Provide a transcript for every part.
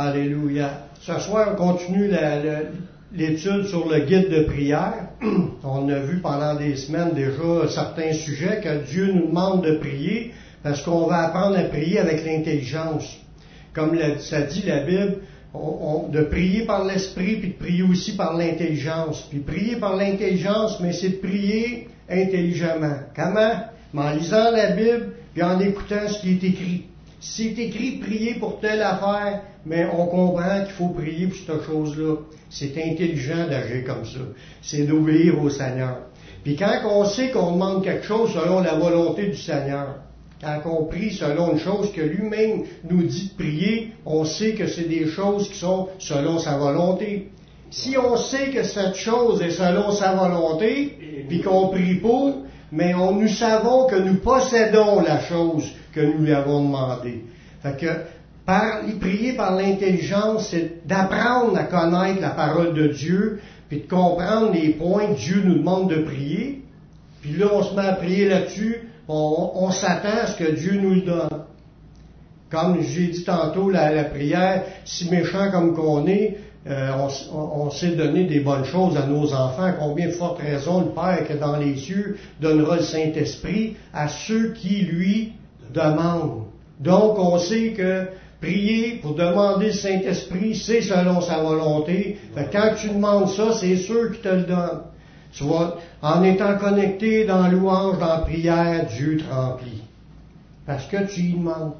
Alléluia. Ce soir, on continue l'étude sur le guide de prière. On a vu pendant des semaines déjà certains sujets que Dieu nous demande de prier parce qu'on va apprendre à prier avec l'intelligence. Comme ça dit la Bible, de prier par l'esprit puis de prier aussi par l'intelligence. Puis prier par l'intelligence, mais c'est de prier intelligemment. Comment? En lisant la Bible et en écoutant ce qui est écrit. Si c'est écrit prier pour telle affaire, mais on comprend qu'il faut prier pour cette chose-là. C'est intelligent d'agir comme ça. C'est d'obéir au Seigneur. Puis quand on sait qu'on demande quelque chose selon la volonté du Seigneur, quand on prie selon une chose que lui-même nous dit de prier, on sait que c'est des choses qui sont selon sa volonté. Si on sait que cette chose est selon sa volonté, puis qu'on prie pour, mais on, nous savons que nous possédons la chose que nous lui avons demandé. Fait que par, prier par l'intelligence, c'est d'apprendre à connaître la parole de Dieu, puis de comprendre les points que Dieu nous demande de prier. Puis là, on se met à prier là-dessus, on, s'attend à ce que Dieu nous le donne. Comme j'ai dit tantôt, la, la, prière, si méchant comme qu'on est, euh, on, on, sait donner des bonnes choses à nos enfants. Combien de forte raison le Père qui est dans les cieux donnera le Saint-Esprit à ceux qui lui demandent. Donc, on sait que prier pour demander le Saint-Esprit, c'est selon sa volonté. quand tu demandes ça, c'est sûr qu'il te le donne. Tu vois, en étant connecté dans louange, dans prière, Dieu te remplit. Parce que tu y demandes.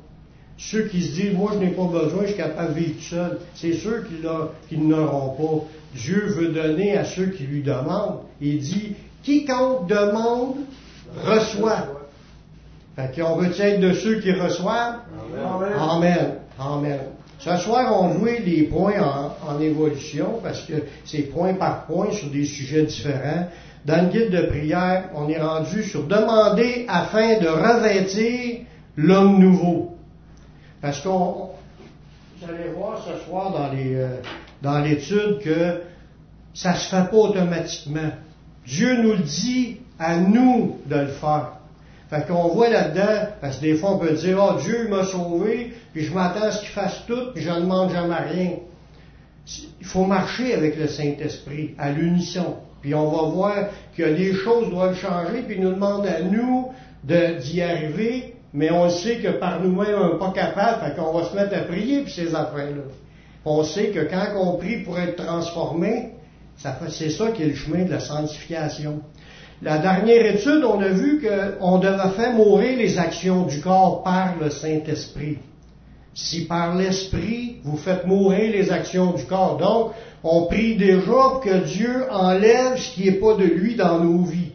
Ceux qui se disent, moi je n'ai pas besoin, je suis capable de vivre tout seul, c'est sûr qu'ils n'auront pas. Dieu veut donner à ceux qui lui demandent. Il dit, quiconque demande, reçoit. Fait qu'on veut être de ceux qui reçoivent? Amen. Amen. Amen. Ce soir, on jouait les points en, évolution parce que c'est point par point sur des sujets différents. Dans le guide de prière, on est rendu sur demander afin de revêtir l'homme nouveau. Parce qu'on, vous allez voir ce soir dans les, euh, dans l'étude que ça se fait pas automatiquement. Dieu nous le dit à nous de le faire. Fait qu'on voit là-dedans, parce que des fois on peut dire, oh Dieu m'a sauvé, puis je m'attends à ce qu'il fasse tout, puis je ne demande jamais rien. Il faut marcher avec le Saint-Esprit, à l'unisson. Puis on va voir que les choses doivent changer, puis il nous demande à nous d'y arriver, mais on sait que par nous-mêmes, on n'est pas capable, fait qu'on va se mettre à prier pour ces affaires-là. On sait que quand on prie pour être transformé, c'est ça qui est le chemin de la sanctification. La dernière étude, on a vu qu'on devait faire mourir les actions du corps par le Saint-Esprit. Si par l'Esprit, vous faites mourir les actions du corps. Donc, on prie déjà que Dieu enlève ce qui n'est pas de lui dans nos vies.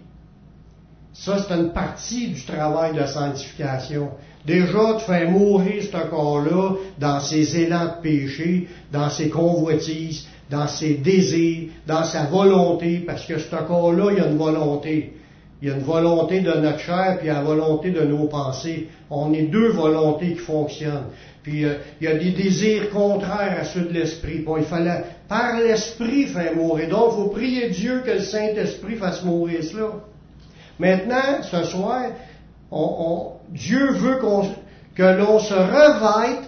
Ça, c'est une partie du travail de sanctification. Déjà, de faire mourir ce corps-là dans ses élans de péché, dans ses convoitises, dans ses désirs, dans sa volonté, parce que ce corps-là, il y a une volonté. Il y a une volonté de notre chair, puis il y a la volonté de nos pensées. On est deux volontés qui fonctionnent. Puis euh, il y a des désirs contraires à ceux de l'esprit. Bon, il fallait par l'esprit faire mourir. Donc, il faut prier Dieu que le Saint-Esprit fasse mourir cela. Maintenant, ce soir, Dieu veut que l'on se revête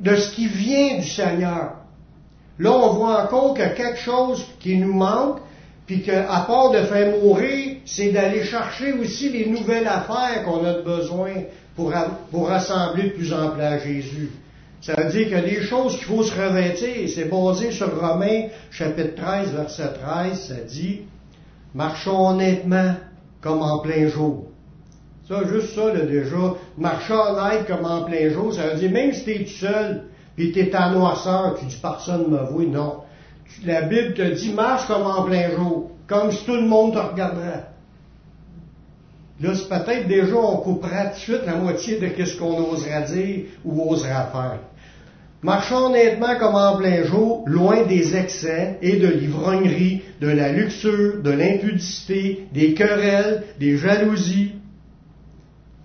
de ce qui vient du Seigneur. Là, on voit encore que quelque chose qui nous manque, puis qu'à part de faire mourir, c'est d'aller chercher aussi les nouvelles affaires qu'on a besoin pour, pour rassembler de plus en plus à Jésus. Ça veut dire que les choses qu'il faut se revêtir, c'est basé sur Romains chapitre 13, verset 13, ça dit, marchons honnêtement comme en plein jour. Ça, juste ça, là, déjà, marcher honnête comme en plein jour, ça veut dire même si tu es tout seul, puis tu es en noirceur, tu dis personne ne me voit, non. La Bible te dit marche comme en plein jour, comme si tout le monde te regarderait. Là, c'est peut-être déjà, on coupera tout de suite la moitié de ce qu'on osera dire ou osera faire. Marchons honnêtement comme en plein jour, loin des excès et de l'ivrognerie, de la luxure, de l'impudicité, des querelles, des jalousies.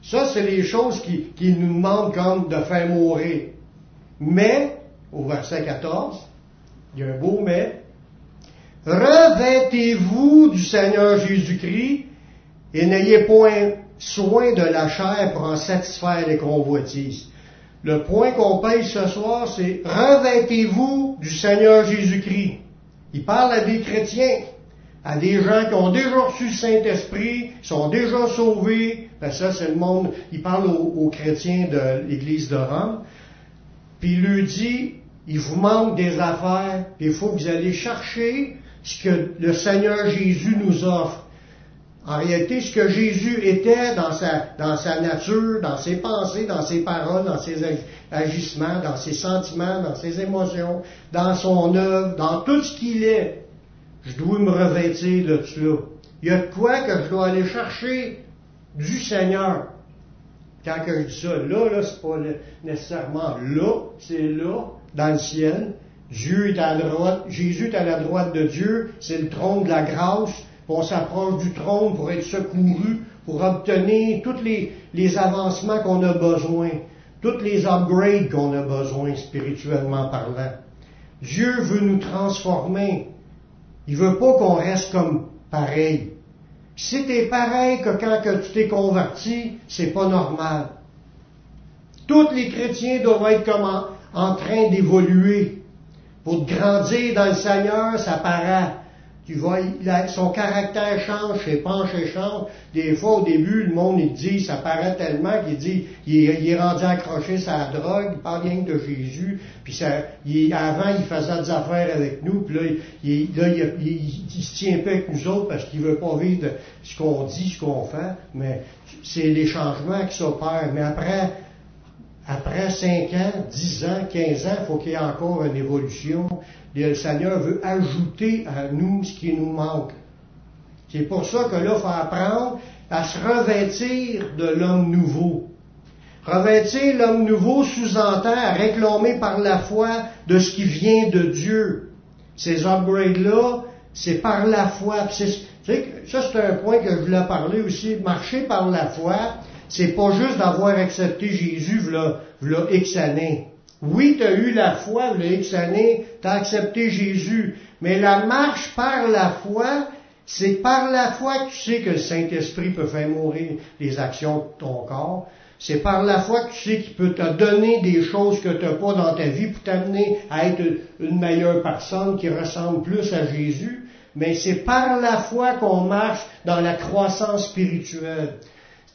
Ça, c'est les choses qui, qui nous demandent comme de faire mourir. Mais, au verset 14, il y a un beau mais, revêtez-vous du Seigneur Jésus-Christ et n'ayez point soin de la chair pour en satisfaire les convoitises. Le point qu'on paye ce soir, c'est revêtez-vous du Seigneur Jésus-Christ. Il parle à des chrétiens, à des gens qui ont déjà reçu le Saint-Esprit, sont déjà sauvés. Ben ça, c'est le monde. Il parle aux, chrétiens de l'Église de Rome. Puis il lui dit, il vous manque des affaires, il faut que vous allez chercher ce que le Seigneur Jésus nous offre. En réalité, ce que Jésus était dans sa, dans sa nature, dans ses pensées, dans ses paroles, dans ses agissements, dans ses sentiments, dans ses émotions, dans son œuvre, dans tout ce qu'il est, je dois me revêtir de cela. Il y a de quoi que je dois aller chercher du Seigneur. Quand je dis ça, là, là, c'est pas nécessairement là, c'est là, dans le ciel. Dieu est à la droite, Jésus est à la droite de Dieu, c'est le trône de la grâce, on s'approche du trône pour être secouru, pour obtenir tous les, les avancements qu'on a besoin, tous les upgrades qu'on a besoin spirituellement parlant. Dieu veut nous transformer. Il veut pas qu'on reste comme pareil. Si tu es pareil que quand que tu t'es converti, c'est pas normal. Tous les chrétiens doivent être en train d'évoluer. Pour grandir dans le Seigneur, ça paraît. Vois, son caractère change, ses pensées changent. Des fois, au début, le monde, il dit, ça paraît tellement qu'il dit, il est, rendu accroché sa drogue, il parle rien de Jésus, puis ça, avant, il faisait des affaires avec nous, puis là, il, il, se tient pas avec nous autres parce qu'il veut pas vivre ce qu'on dit, ce qu'on fait, mais c'est les changements qui s'opèrent. Mais après, après 5 ans, 10 ans, 15 ans, il faut qu'il y ait encore une évolution le Seigneur veut ajouter à nous ce qui nous manque. C'est pour ça que là, il faut apprendre à se revêtir de l'homme nouveau. Revêtir l'homme nouveau sous-entend à réclamer par la foi de ce qui vient de Dieu. Ces upgrades-là, c'est par la foi. ça, c'est un point que je voulais parler aussi. Marcher par la foi, c'est pas juste d'avoir accepté Jésus v'là, X années. Oui, tu as eu la foi, le X années, tu as accepté Jésus, mais la marche par la foi, c'est par la foi que tu sais que le Saint-Esprit peut faire mourir les actions de ton corps. C'est par la foi que tu sais qu'il peut te donner des choses que tu n'as pas dans ta vie pour t'amener à être une meilleure personne qui ressemble plus à Jésus. Mais c'est par la foi qu'on marche dans la croissance spirituelle.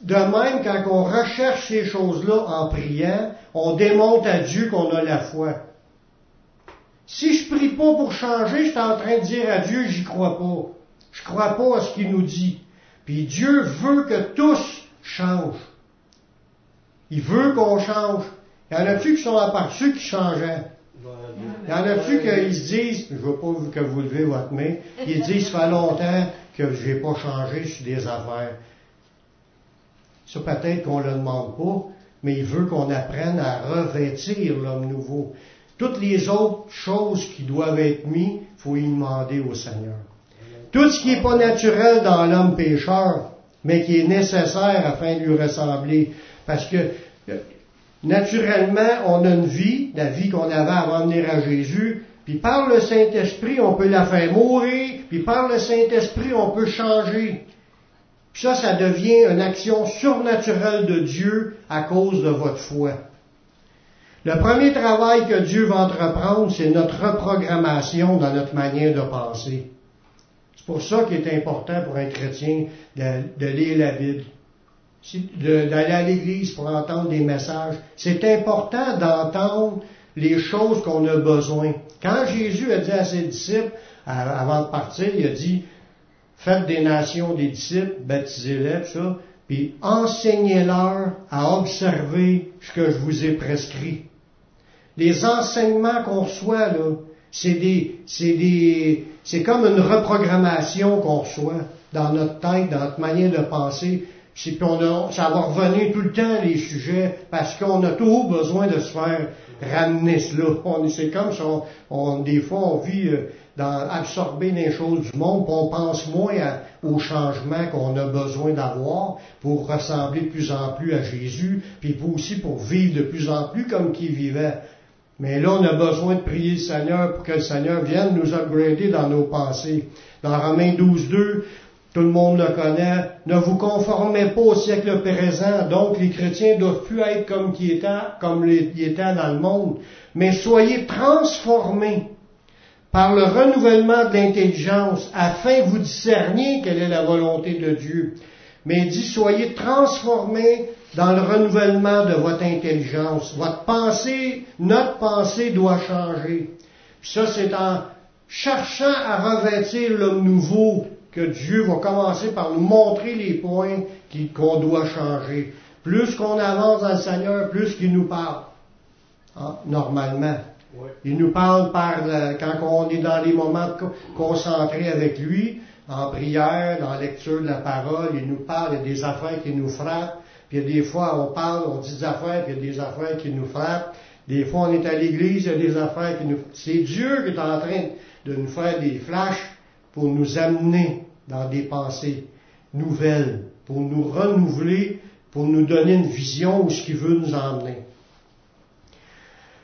De même, quand on recherche ces choses-là en priant, on démontre à Dieu qu'on a la foi. Si je prie pas pour changer, je suis en train de dire à Dieu, j'y crois pas. Je crois pas à ce qu'il nous dit. Puis Dieu veut que tous changent. Il veut qu'on change. Il y en a-tu qui sont ceux qui changeaient? Il y en a-tu qui se disent, je veux pas que vous levez votre main, ils disent, ça fait longtemps que je n'ai pas changé sur des affaires. Ça peut-être qu'on le demande pas, mais il veut qu'on apprenne à revêtir l'homme nouveau. Toutes les autres choses qui doivent être mises, faut y demander au Seigneur. Tout ce qui n'est pas naturel dans l'homme pécheur, mais qui est nécessaire afin de lui ressembler. Parce que euh, naturellement, on a une vie, la vie qu'on avait avant de venir à Jésus, puis par le Saint-Esprit, on peut la faire mourir, puis par le Saint-Esprit, on peut changer ça, ça devient une action surnaturelle de Dieu à cause de votre foi. Le premier travail que Dieu va entreprendre, c'est notre reprogrammation dans notre manière de penser. C'est pour ça qu'il est important pour un chrétien de, lire la Bible, d'aller à l'église pour entendre des messages. C'est important d'entendre les choses qu'on a besoin. Quand Jésus a dit à ses disciples, avant de partir, il a dit, faites des nations des disciples, baptisez-les, ça, puis enseignez-leur à observer ce que je vous ai prescrit. Les enseignements qu'on reçoit, là, c'est des, c'est des, c'est comme une reprogrammation qu'on reçoit dans notre tête, dans notre manière de penser. Puis on a, ça va revenir tout le temps les sujets parce qu'on a toujours besoin de se faire ramener cela. On, c'est comme si on, des fois on vit euh, dans les choses du monde, puis on pense moins aux changements qu'on a besoin d'avoir pour ressembler de plus en plus à Jésus, puis aussi pour vivre de plus en plus comme qu'il vivait. Mais là, on a besoin de prier le Seigneur pour que le Seigneur vienne nous upgrader dans nos pensées. Dans Romains 12, 2, tout le monde le connaît. Ne vous conformez pas au siècle présent. Donc, les chrétiens doivent plus être comme qui étaient, comme étaient dans le monde. Mais soyez transformés par le renouvellement de l'intelligence afin que vous discerniez quelle est la volonté de Dieu. Mais il dit, soyez transformés dans le renouvellement de votre intelligence. Votre pensée, notre pensée doit changer. Ça, c'est en cherchant à revêtir l'homme nouveau que Dieu va commencer par nous montrer les points qu'on doit changer. Plus qu'on avance dans le Seigneur, plus qu'il nous parle. Ah, normalement. Il nous parle par quand on est dans les moments concentrés avec lui, en prière, dans la lecture de la parole, il nous parle, il y a des affaires qui nous frappent, puis des fois on parle, on dit des affaires, puis il y a des affaires qui nous frappent. Des fois on est à l'église, il y a des affaires qui nous... C'est Dieu qui est en train de nous faire des flashs pour nous amener dans des pensées nouvelles, pour nous renouveler, pour nous donner une vision où ce qu'il veut nous emmener.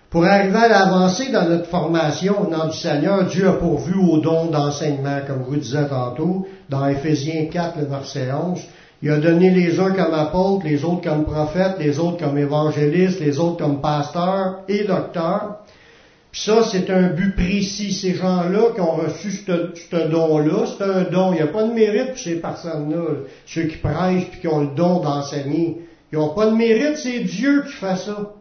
Pour arriver à l'avancée dans notre formation au nom du Seigneur, Dieu a pourvu aux dons d'enseignement, comme vous disais tantôt, dans Éphésiens 4, le verset 11. Il a donné les uns comme apôtres, les autres comme prophètes, les autres comme évangélistes, les autres comme pasteurs et docteurs. Puis ça, c'est un but précis. Ces gens-là qui ont reçu ce don-là, c'est un don. Il n'y a pas de mérite pour ces personnes-là, ceux qui prêchent puis qui ont le don d'enseigner. Ils n'ont pas de mérite, c'est Dieu qui fait ça.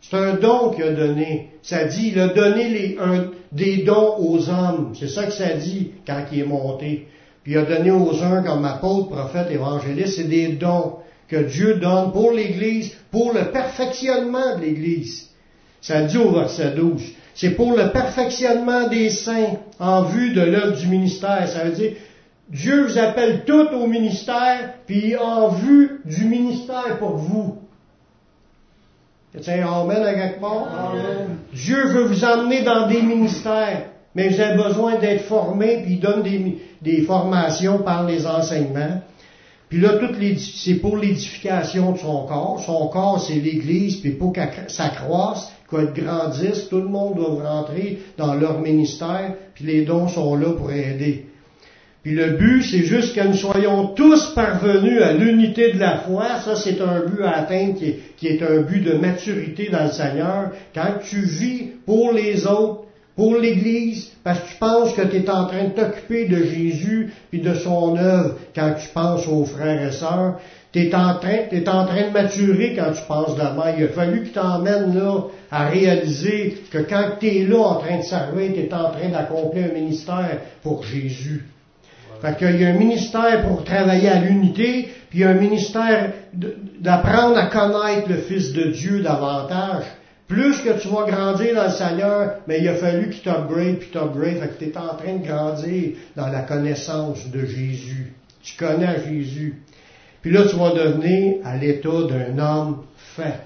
C'est un don qu'il a donné. Ça dit, il a donné des dons aux hommes. C'est ça que ça dit quand il est monté. Puis il a donné aux uns comme apôtre, prophète, évangéliste, c'est des dons que Dieu donne pour l'Église, pour le perfectionnement de l'Église. Ça dit au verset 12. C'est pour le perfectionnement des saints en vue de l'œuvre du ministère. Ça veut dire, Dieu vous appelle tout au ministère, puis en vue du ministère pour vous. Tiens, Amen à quelque part? Dieu veut vous emmener dans des ministères, mais vous avez besoin d'être formé, puis il donne des, des, formations par les enseignements. Puis là, c'est pour l'édification de son corps. Son corps, c'est l'Église, puis pour que ça croisse, qu'elle grandisse, tout le monde doit rentrer dans leur ministère, puis les dons sont là pour aider. Puis le but, c'est juste que nous soyons tous parvenus à l'unité de la foi. Ça, c'est un but à atteindre qui est, un but de maturité dans le Seigneur. Quand tu vis pour les autres, pour l'Église, parce que tu penses que tu es en train de t'occuper de Jésus puis de son œuvre quand tu penses aux frères et sœurs, tu es en train, es en train de maturer quand tu penses d'abord. Il a fallu qu'il t'emmène là à réaliser que quand tu es là en train de servir, tu en train d'accomplir un ministère pour Jésus. Fait qu'il y a un ministère pour travailler à l'unité, puis un ministère d'apprendre à connaître le Fils de Dieu davantage. Plus que tu vas grandir dans le Seigneur, mais il a fallu qu'il t'upgrade, puis t'upgrade, fait que tu es en train de grandir dans la connaissance de Jésus. Tu connais Jésus. Puis là, tu vas devenir à l'état d'un homme fait,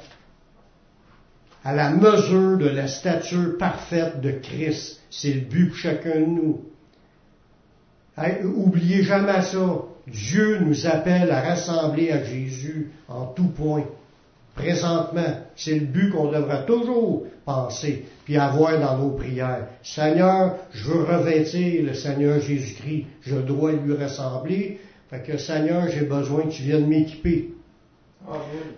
à la mesure de la stature parfaite de Christ. C'est le but pour chacun de nous. oubliez jamais ça. Dieu nous appelle à rassembler à Jésus en tout point. Présentement, c'est le but qu'on devrait toujours penser puis avoir dans nos prières. Seigneur, je veux revêtir le Seigneur Jésus-Christ. Je dois lui ressembler. Fait que Seigneur, j'ai besoin que tu viennes m'équiper.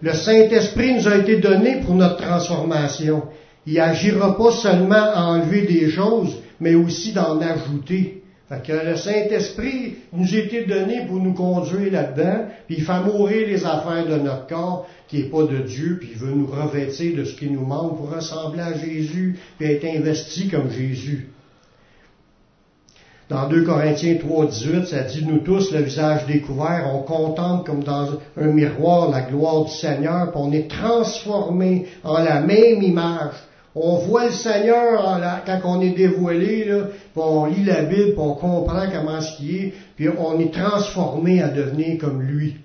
Le Saint-Esprit nous a été donné pour notre transformation. Il agira pas seulement à enlever des choses, mais aussi d'en ajouter. Fait que le Saint-Esprit nous a été donné pour nous conduire là-dedans, puis il fait mourir les affaires de notre corps qui n'est pas de Dieu, puis il veut nous revêtir de ce qui nous manque pour ressembler à Jésus, puis être investi comme Jésus. Dans 2 Corinthiens 3, 18, ça dit, nous tous, le visage découvert, on contemple comme dans un miroir la gloire du Seigneur, puis on est transformé en la même image. On voit le Seigneur quand on est dévoilé, puis on lit la Bible, puis on comprend comment ce qui est, puis on est transformé à devenir comme lui.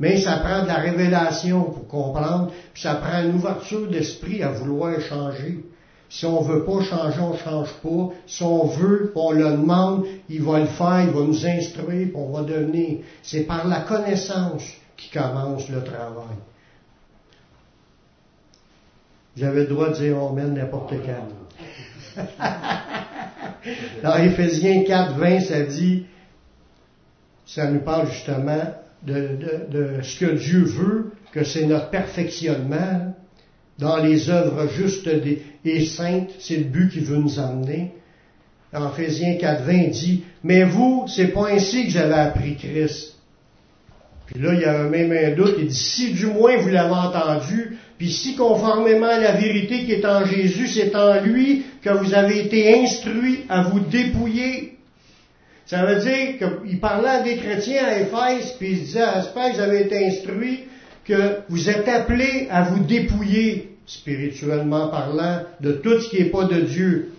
Mais ça prend de la révélation pour comprendre, puis ça prend une ouverture d'esprit à vouloir changer. Si on veut pas changer, on change pas. Si on veut, on le demande, il va le faire, il va nous instruire, on va devenir. C'est par la connaissance qui commence le travail. J'avais le droit de dire Amen n'importe quand. Dans Éphésiens 4, 20, ça dit, ça nous parle justement de, ce que Dieu veut, que c'est notre perfectionnement dans les œuvres justes et saintes, c'est le but qu'il veut nous amener. En Éphésiens 4, 20 dit, mais vous, c'est pas ainsi que j'avais appris Christ. Puis là, il y a même un doute, il dit, si du moins vous l'avez entendu, puis si conformément à la vérité qui est en Jésus, c'est en lui que vous avez été instruits à vous dépouiller ça veut dire qu'il parlait à des chrétiens à Éphèse, puis il disait, j'espère que vous avez été instruits, que vous êtes appelés à vous dépouiller, spirituellement parlant, de tout ce qui n'est pas de Dieu,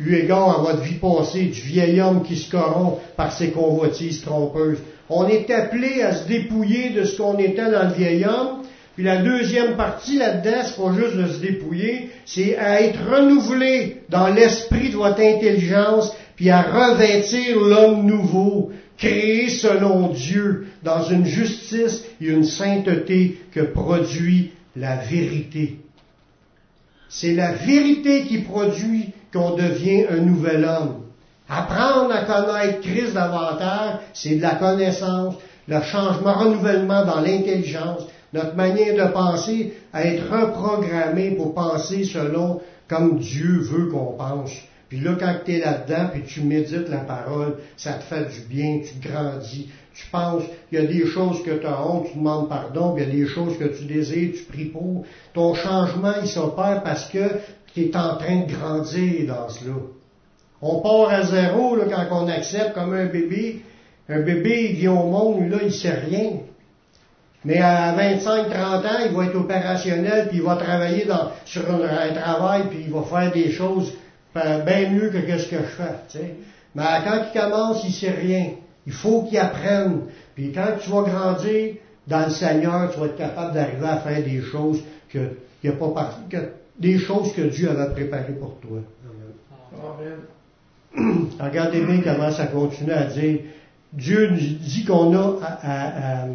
eu égard à votre vie passée, du vieil homme qui se corrompt par ses convoitises trompeuses. On est appelé à se dépouiller de ce qu'on était dans le vieil homme, puis la deuxième partie là-dedans, c'est pas juste de se dépouiller, c'est à être renouvelé dans l'esprit de votre intelligence puis à revêtir l'homme nouveau, créé selon Dieu, dans une justice et une sainteté que produit la vérité. C'est la vérité qui produit qu'on devient un nouvel homme. Apprendre à connaître Christ davantage, c'est de la connaissance, le changement, renouvellement dans l'intelligence, notre manière de penser, à être reprogrammé pour penser selon comme Dieu veut qu'on pense. Puis là, quand tu es là-dedans, puis tu médites la parole, ça te fait du bien, tu grandis, tu penses, il y a des choses que tu as honte, tu demandes pardon, puis il y a des choses que tu désires, tu pries pour. Ton changement, il s'opère parce que tu es en train de grandir dans cela. On part à zéro là, quand on accepte comme un bébé. Un bébé, il vient au monde, là, il sait rien. Mais à 25-30 ans, il va être opérationnel, puis il va travailler dans, sur un travail, puis il va faire des choses bien mieux que ce que je fais. Mais quand il commence, il sait rien. Il faut qu'il apprenne. Puis quand tu vas grandir dans le Seigneur, tu vas être capable d'arriver à faire des choses que, a pas que, des choses que Dieu avait préparées pour toi. Amen. Regardez bien comment ça continue à dire. Dieu nous dit qu'on a à, à,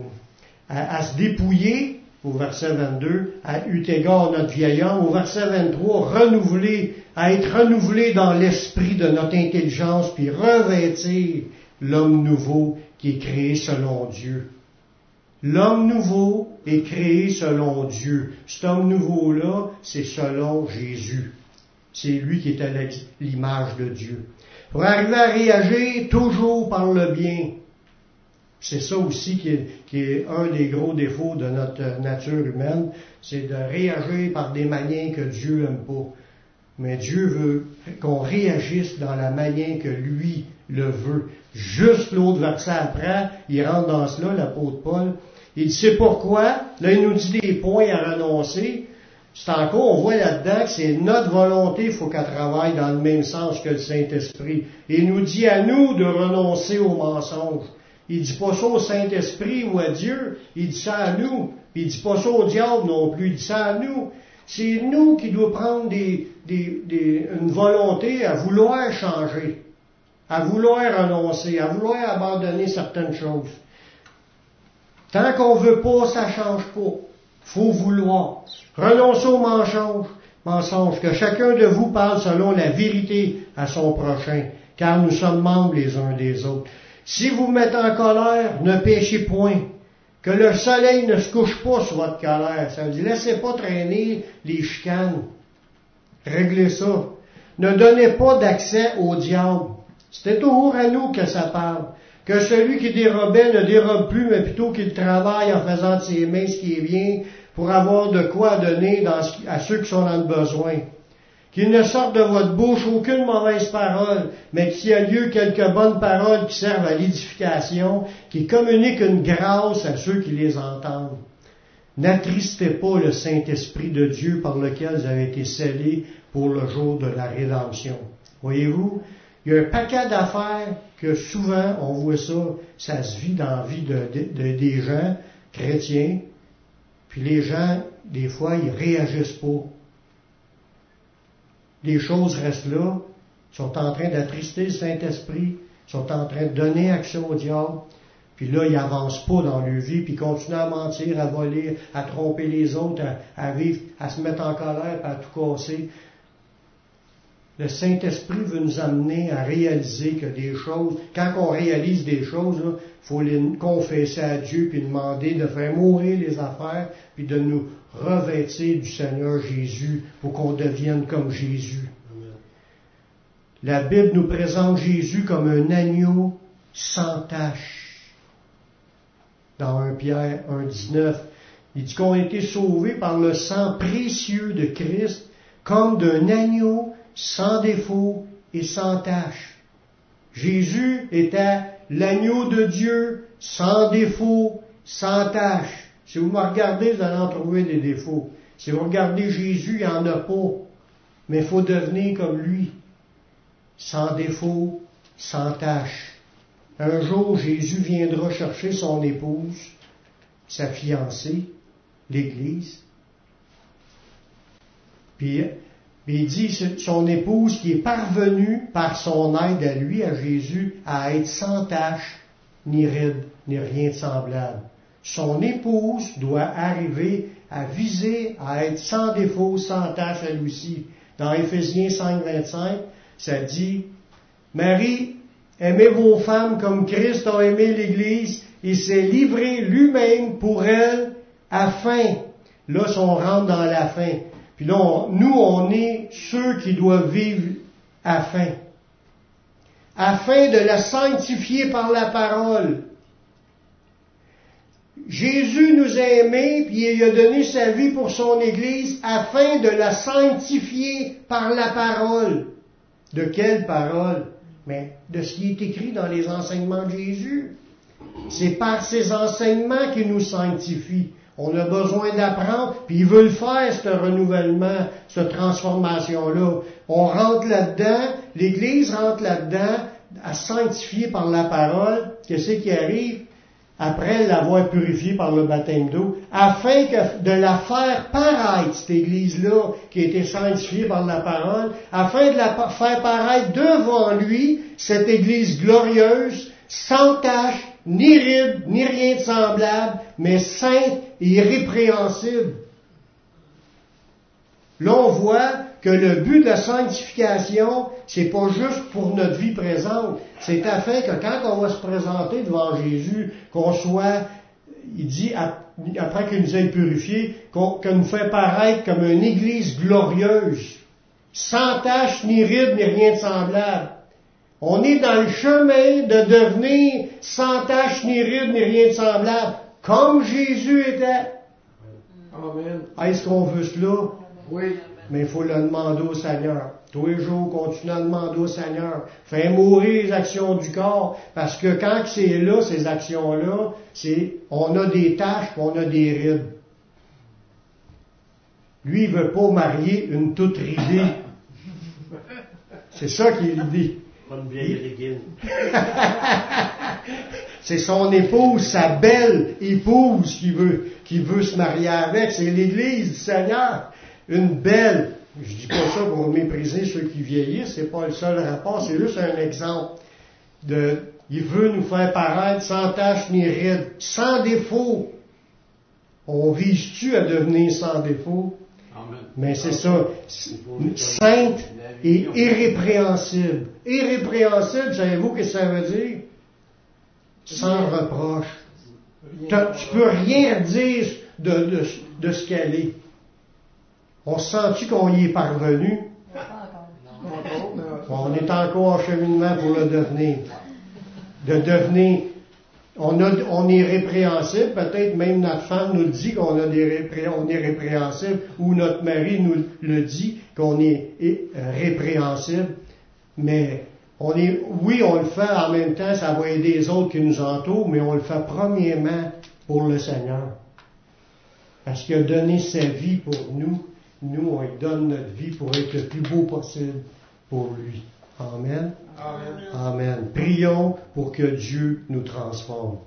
se dépouiller, au verset 22, à eu égard notre vieil homme, au verset 23, renouveler à être renouvelé dans l'esprit de notre intelligence, puis revêtir l'homme nouveau qui est créé selon Dieu. L'homme nouveau est créé selon Dieu. Cet homme nouveau-là, c'est selon Jésus. C'est lui qui est à l'image de Dieu. Pour arriver à réagir toujours par le bien. C'est ça aussi qui est, qui est, un des gros défauts de notre nature humaine, c'est de réagir par des manières que Dieu n'aime pas. Mais Dieu veut qu'on réagisse dans la manière que lui le veut. Juste l'autre verset après, il rentre dans cela, l'apôtre Paul. Il sait pourquoi? Là, il nous dit des points à renoncer. C'est encore, on voit là-dedans que c'est notre volonté, il faut qu'elle travaille dans le même sens que le Saint-Esprit. Il nous dit à nous de renoncer au mensonge. Il dit pas ça au Saint-Esprit ou à Dieu, il dit ça à nous. Il dit pas ça au diable non plus, il dit ça à nous. C'est nous qui devons prendre des, des, une volonté à vouloir changer, à vouloir renoncer, à vouloir abandonner certaines choses. Tant qu'on veut pas, ça change pas. Faut vouloir. Renoncez au mensonge, mensonge, que chacun de vous parle selon la vérité à son prochain, car nous sommes membres les uns des autres. Si vous mettez en colère, ne péchez point. Que le soleil ne se couche pas sur votre colère. Ça veut dire, laissez pas traîner les chicanes. Réglez ça. Ne donnez pas d'accès au diable. C'était toujours à nous que ça parle. Que celui qui dérobait ne dérobe plus, mais plutôt qu'il travaille en faisant de ses mains ce qui est bien pour avoir de quoi donner à ceux qui sont dans le besoin. Qu'il ne sorte de votre bouche aucune mauvaise parole, mais qu'il y ait lieu quelques bonnes paroles qui servent à l'édification, qui communiquent une grâce à ceux qui les entendent. N'attristez pas le Saint-Esprit de Dieu par lequel vous avez été scellés pour le jour de la rédemption. Voyez-vous, il y a un paquet d'affaires que souvent on voit ça, ça se vit dans la vie de, des gens chrétiens, puis les gens, des fois, ils réagissent pas les choses restent là, sont en train d'attrister le Saint-Esprit, sont en train de donner accès au diable, puis là, ils n'avancent pas dans leur vie, puis ils continuent à mentir, à voler, à tromper les autres, à, vivre, à se mettre en colère, à tout casser. Le Saint-Esprit veut nous amener à réaliser que des choses, quand on réalise des choses, il faut les confesser à Dieu puis demander de faire mourir les affaires puis de nous revêtir du Seigneur Jésus pour qu'on devienne comme Jésus. La Bible nous présente Jésus comme un agneau sans tache. Dans 1 Pierre 1.19, il dit qu'on a été sauvés par le sang précieux de Christ comme d'un agneau sans défaut et sans tache. Jésus était l'agneau de Dieu sans défaut, sans tache. Si vous me regardez, vous allez en trouver des défauts. Si vous regardez Jésus, il n'y en a pas. Mais il faut devenir comme lui, sans défaut, sans tache. Un jour, Jésus viendra chercher son épouse, sa fiancée, l'Église. Puis il dit son épouse qui est parvenue par son aide à lui, à Jésus, à être sans tache, ni ride, ni rien de semblable. Son épouse doit arriver à viser à être sans défaut, sans tache à lui aussi. Dans Éphésiens 5, 25, ça dit, Marie, aimez vos femmes comme Christ a aimé l'Église et s'est livré lui-même pour elle afin, là, on rentre dans la fin, puis là, nous, on est ceux qui doivent vivre afin. Afin de la sanctifier par la parole. Jésus nous a aimés, puis il a donné sa vie pour son Église afin de la sanctifier par la parole. De quelle parole? Mais de ce qui est écrit dans les enseignements de Jésus. C'est par ces enseignements qu'il nous sanctifie. On a besoin d'apprendre, puis il veut le faire, ce renouvellement, cette transformation-là. On rentre là-dedans, l'Église rentre là-dedans, à sanctifier par la parole. Qu'est-ce qui arrive? Après l'avoir purifiée par le baptême d'eau, afin que de la faire paraître, cette Église-là, qui a été sanctifiée par la parole, afin de la faire paraître devant lui, cette Église glorieuse, sans tache, ni ride, ni rien de semblable, mais sainte et irrépréhensible. Là, on voit que le but de la sanctification, c'est pas juste pour notre vie présente, c'est afin que quand on va se présenter devant Jésus, qu'on soit, il dit, après qu'il nous ait purifiés, qu'on nous fait paraître comme une église glorieuse, sans tache, ni ride, ni rien de semblable. On est dans le chemin de devenir sans tache, ni ride, ni rien de semblable, comme Jésus était. Amen. Est-ce qu'on veut cela? Oui. Mais il faut le demander au Seigneur. Tous les jours, continue à demander au Seigneur. Fais mourir les actions du corps. Parce que quand c'est là, ces actions-là, c'est, on a des taches, on a des rides. Lui, il veut pas marier une toute ridée. C'est ça qu'il dit. c'est son épouse, sa belle épouse qui veut, qui veut se marier avec. C'est l'Église du Seigneur. Une belle. Je dis pas ça pour mépriser ceux qui vieillissent, c'est pas le seul rapport, c'est juste un exemple de, il veut nous faire paraître sans tache ni ride, sans défaut. On vise-tu à devenir sans défaut? Mais c'est ça, sainte et irrépréhensible. Irrépréhensible, savez-vous ce que ça veut dire? Sans reproche. Tu peux rien dire de, de, ce qu'elle est. On sent-tu qu'on y est parvenu? On est encore en cheminement pour le devenir. De devenir on, est répréhensible, peut-être même notre femme nous dit qu'on est répréhensible, ou notre mari nous le dit qu'on est répréhensible, mais on est, oui, on le fait en même temps, ça va aider les autres qui nous entourent, mais on le fait premièrement pour le Seigneur. Parce qu'il a donné sa vie pour nous, nous, on lui donne notre vie pour être le plus beau possible pour lui. Amen. Amen. Amen. Prions pour que Dieu nous transforme.